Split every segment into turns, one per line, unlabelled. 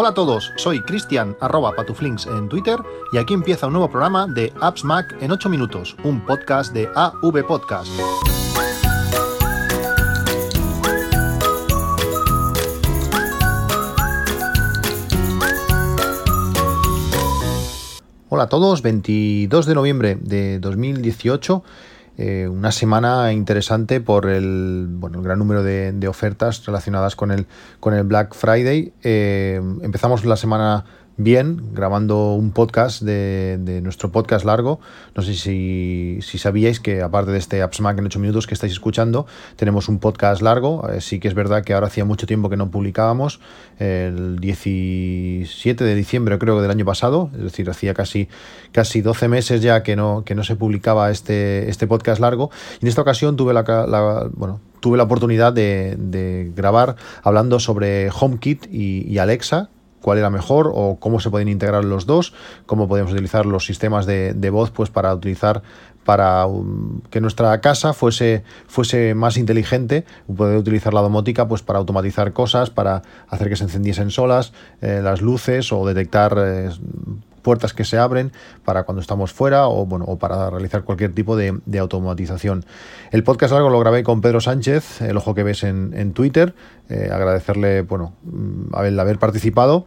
Hola a todos, soy Cristian arroba patuflinks en Twitter y aquí empieza un nuevo programa de Apps Mac en 8 minutos, un podcast de AV Podcast. Hola a todos, 22 de noviembre de 2018 eh, una semana interesante por el, bueno, el gran número de, ofertas relacionadas con el, con el Black Friday. Eh, empezamos la semana bien grabando un podcast de, nuestro podcast largo. No sé si, sabíais que aparte de este Apps Mac en 8 minutos que estáis escuchando, tenemos un podcast largo. Eh, sí que es verdad que ahora hacía mucho tiempo que no publicábamos, el 17 de diciembre creo del año pasado, es decir, hacía casi, casi 12 meses ya que no, que no se publicaba este, este podcast largo. En esta ocasión tuve la, bueno, tuve la oportunidad de, grabar hablando sobre HomeKit y Alexa, cuál era mejor o cómo se pueden integrar los dos, cómo podemos utilizar los sistemas de, voz pues para utilizar para um, que nuestra casa fuese, fuese más inteligente, poder utilizar la domótica pues para automatizar cosas, para hacer que se encendiesen solas eh, las luces o detectar eh, puertas que se abren para cuando estamos fuera o, bueno, o para realizar cualquier tipo de, automatización. El podcast largo lo grabé con Pedro Sánchez, el ojo que ves en, Twitter. Eh, agradecerle bueno, mm, haber participado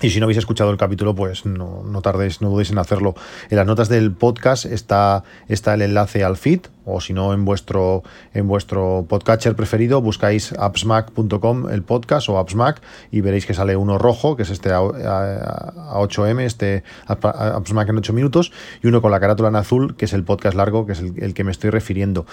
y si no habéis escuchado el capítulo, pues no, no tardéis, no dudéis en hacerlo. En las notas del podcast está, está el enlace al feed, o si no, en vuestro, en vuestro podcatcher preferido, buscáis appsmac.com el podcast o appsmac y veréis que sale uno rojo, que es este a, 8M, este appsmac en 8 minutos, y uno con la carátula en azul, que es el podcast largo, que es el, que me estoy refiriendo.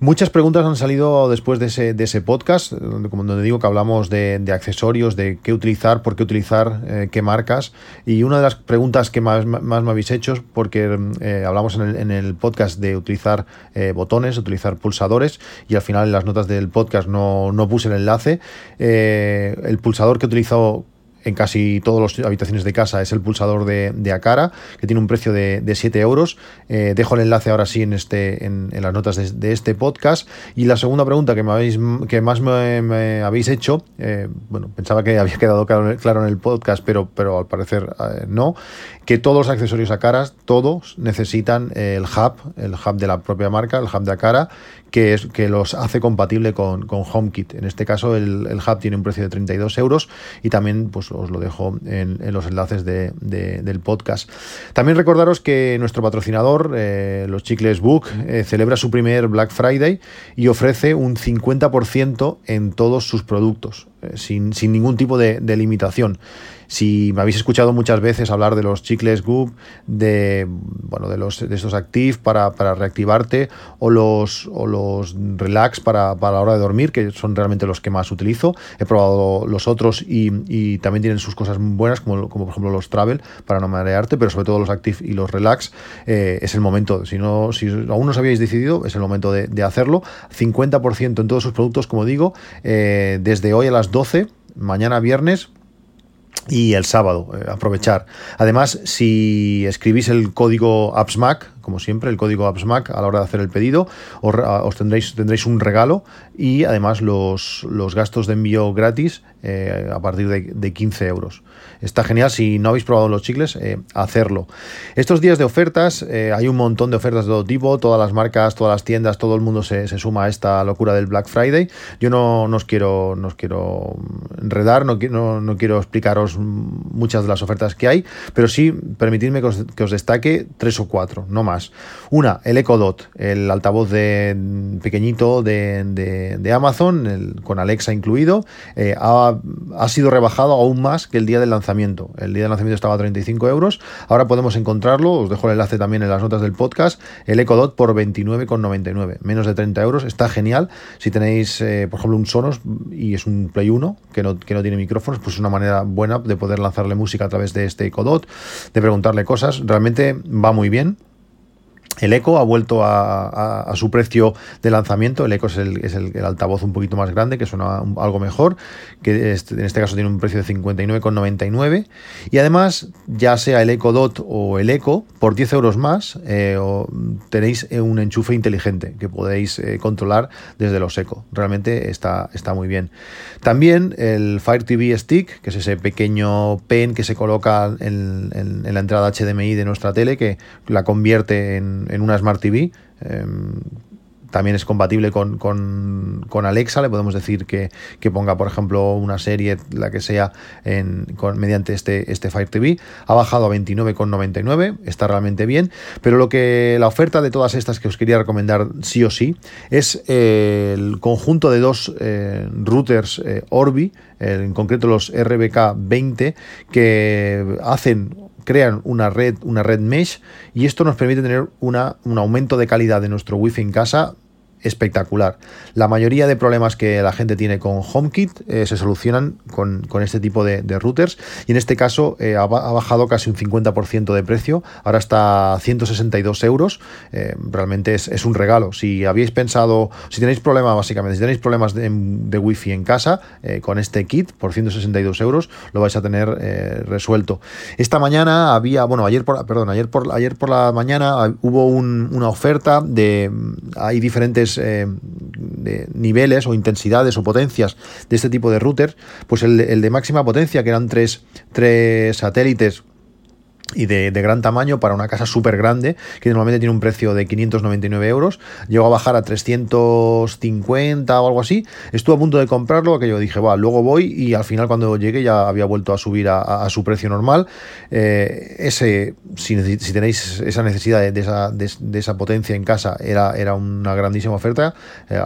Muchas preguntas han salido después de ese, de ese podcast, como donde digo que hablamos de, accesorios, de qué utilizar, por qué utilizar. Eh, qué marcas. Y una de las preguntas que más, más me habéis hecho, porque eh, hablamos en el, en el, podcast de utilizar eh, botones, utilizar pulsadores, y al final en las notas del podcast no, no puse el enlace. Eh, el pulsador que utilizo en casi todas las habitaciones de casa es el pulsador de, de Acara, que tiene un precio de, de 7 euros. Eh, dejo el enlace ahora sí en, este, en, las notas de, este podcast. Y la segunda pregunta que, me habéis, que más me, habéis hecho, eh, bueno, pensaba que había quedado claro, en el podcast, pero, pero al parecer eh, no, que todos los accesorios Acara, todos necesitan el hub, el hub de la propia marca, el hub de Acara, que, es, que los hace compatible con, con HomeKit. En este caso, el, el, hub tiene un precio de 32 euros y también pues, os lo dejo en, los enlaces del podcast. También recordaros que nuestro patrocinador, eh, los Chicles Book, eh, celebra su primer Black Friday y ofrece un 50% en todos sus productos, eh, sin, ningún tipo de limitación. Si me habéis escuchado muchas veces hablar de los chicles Goop, de, bueno, de, los, de estos Active para, reactivarte, o los, o los Relax para, la hora de dormir, que son realmente los que más utilizo. He probado los otros y, también tienen sus cosas buenas, como, como, por ejemplo los Travel, para no marearte, pero sobre todo los Active y los Relax, eh, es el momento. Si, no, si aún no os habéis decidido, es el momento de, hacerlo. 50% en todos sus productos, como digo, eh, desde hoy a las 12, mañana viernes y el sábado, eh, aprovechar. Además, si escribís el código AppsMac, como siempre, el código AppsMac a la hora de hacer el pedido, os, tendréis, tendréis un regalo y además los, los gastos de envío gratis eh, a partir de, 15 euros. Está genial, si no habéis probado los chicles, eh, hacerlo. Estos días de ofertas, hay un montón de ofertas de todo tipo, todas las marcas, todas las tiendas, todo el mundo se, suma a esta locura del Black Friday. Yo no, os quiero, no quiero enredar, no, no, no quiero explicaros muchas de las ofertas que hay, pero sí permitidme que os, destaque tres o cuatro, no más. Una, el Echo Dot, el altavoz de, pequeñito de, Amazon, con Alexa incluido, eh, ha, sido rebajado aún más que el día del lanzamiento. El día del lanzamiento estaba a 35 euros, ahora podemos encontrarlo, os dejo el enlace también en las notas del podcast, el Echo Dot por 29,99, menos de 30 euros, está genial. Si tenéis, eh, por ejemplo, un Sonos y es un Play 1 que no, que no tiene micrófonos, pues es una manera buena de poder lanzarle música a través de este Ecodot, de preguntarle cosas. Realmente va muy bien. El Eco ha vuelto a, su precio de lanzamiento. El Eco es, el, altavoz un poquito más grande, que suena algo mejor, que en este caso tiene un precio de 59,99. Y además, ya sea el Eco Dot o el Eco, por 10 euros más eh, tenéis un enchufe inteligente que podéis eh, controlar desde los Eco. Realmente está, está muy bien. También el Fire TV Stick, que es ese pequeño pen que se coloca en la entrada HDMI de nuestra tele, que la convierte en en, una Smart TV. Em, también es compatible con, Alexa, le podemos decir que, ponga, por ejemplo, una serie, la que sea, en, mediante este, este Fire TV. Ha bajado a 29,99, está realmente bien, pero lo que la oferta de todas estas que os quería recomendar sí o sí es eh, el conjunto de dos eh, routers eh, Orbi, en concreto los RBK 20, que hacen crean una red, una red mesh y esto nos permite tener una, un aumento de calidad de nuestro wifi en casa espectacular. La mayoría de problemas que la gente tiene con HomeKit eh, se solucionan con, este tipo de, routers y en este caso eh, ha, bajado casi un 50% de precio, ahora está a 162 euros, eh, realmente es, un regalo. Si habéis pensado, si tenéis problemas básicamente, si tenéis problemas de, de wifi en casa, con este kit por 162 euros lo vais a tener resuelto. Esta mañana había, bueno, ayer por, perdón, ayer por, ayer por la mañana hubo una oferta de, hay diferentes eh, niveles o intensidades o potencias de este tipo de router, pues el, el de máxima potencia, que eran tres, tres satélites y de, gran tamaño para una casa súper grande, que normalmente tiene un precio de 599 euros, llegó a bajar a 350 o algo así, estuve a punto de comprarlo, que yo dije, va, luego voy y al final cuando llegué ya había vuelto a subir a, su precio normal. Eh, ese, si, tenéis esa necesidad de, esa, de, esa, potencia en casa, era, era una grandísima oferta, eh,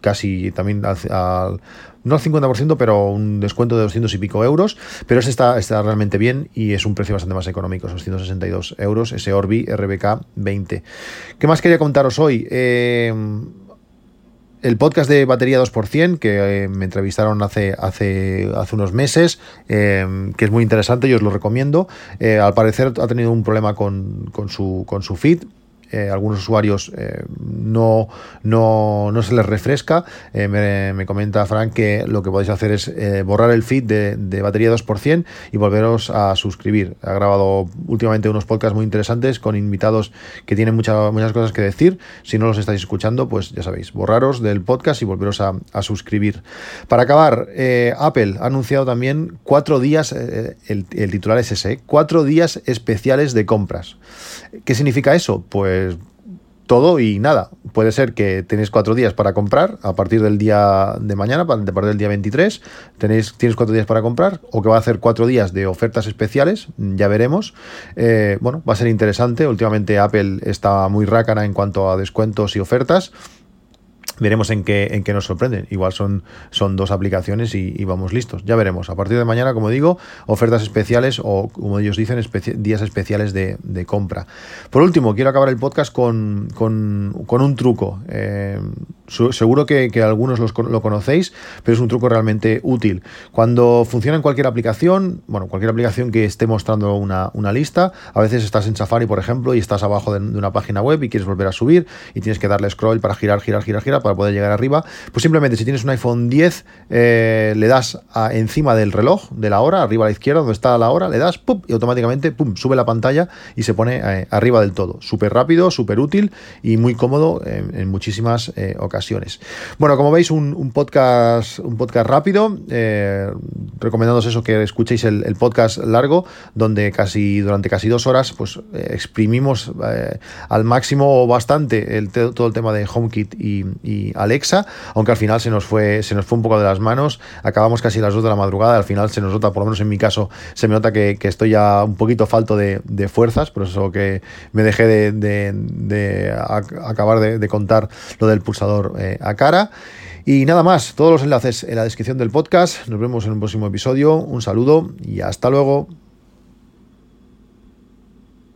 casi también al no al 50%, pero un descuento de 200 y pico euros, pero ese está, está realmente bien y es un precio bastante más económico, esos 162 euros, ese Orbi RBK 20. ¿Qué más quería contaros hoy? Eh, el podcast de Batería 2%, que eh, me entrevistaron hace, hace, hace unos meses, eh, que es muy interesante, yo os lo recomiendo. al parecer ha tenido un problema con, con, su, con su feed, eh, algunos usuarios eh, no, no, no, se les refresca. Eh, me, comenta Frank que lo que podéis hacer es borrar el feed de, batería 2% y volveros a suscribir. Ha grabado últimamente unos podcasts muy interesantes con invitados que tienen muchas muchas cosas que decir. Si no los estáis escuchando, pues ya sabéis, borraros del podcast y volveros a, suscribir. Para acabar, Apple ha anunciado también cuatro días, el, el titular es ese, cuatro días especiales de compras. ¿Qué significa eso? Pues todo y nada. Puede ser que tenéis cuatro días para comprar a partir del día de mañana, a partir del día 23, tenéis, tienes cuatro días para comprar, o que va a hacer cuatro días de ofertas especiales, ya veremos. Eh, bueno, va a ser interesante. Últimamente Apple está muy rácana en cuanto a descuentos y ofertas veremos en qué, en qué nos sorprenden. Igual son, son dos aplicaciones y, vamos listos. Ya veremos. A partir de mañana, como digo, ofertas especiales o, como ellos dicen, días especiales de, compra. Por último, quiero acabar el podcast con, un truco. Eh, seguro que, algunos lo conocéis, pero es un truco realmente útil. Cuando funciona en cualquier aplicación, bueno, cualquier aplicación que esté mostrando una, lista, a veces estás en Safari, por ejemplo, y estás abajo de una página web y quieres volver a subir y tienes que darle scroll para girar, girar, girar, girar para poder llegar arriba, pues simplemente si tienes un iPhone 10, eh, le das encima del reloj, de la hora, arriba a la izquierda, donde está la hora, le das, ¡pum! y automáticamente, sube la pantalla y se pone eh, arriba del todo. Súper rápido, súper útil y muy cómodo en muchísimas eh, ocasiones. Bueno, como veis, un, podcast, un podcast rápido, recomendándoos eso que escuchéis el, podcast largo, donde casi durante casi dos horas, pues exprimimos al máximo bastante el, todo el tema de HomeKit y Alexa, aunque al final se nos fue, se nos fue un poco de las manos, acabamos casi las 2 de la madrugada, al final se nos nota, por lo menos en mi caso, se me nota que, estoy ya un poquito falto de, fuerzas, por eso que me dejé de, acabar de, contar lo del pulsador eh, a cara. Y nada más, todos los enlaces en la descripción del podcast. Nos vemos en un próximo episodio. Un saludo y hasta luego.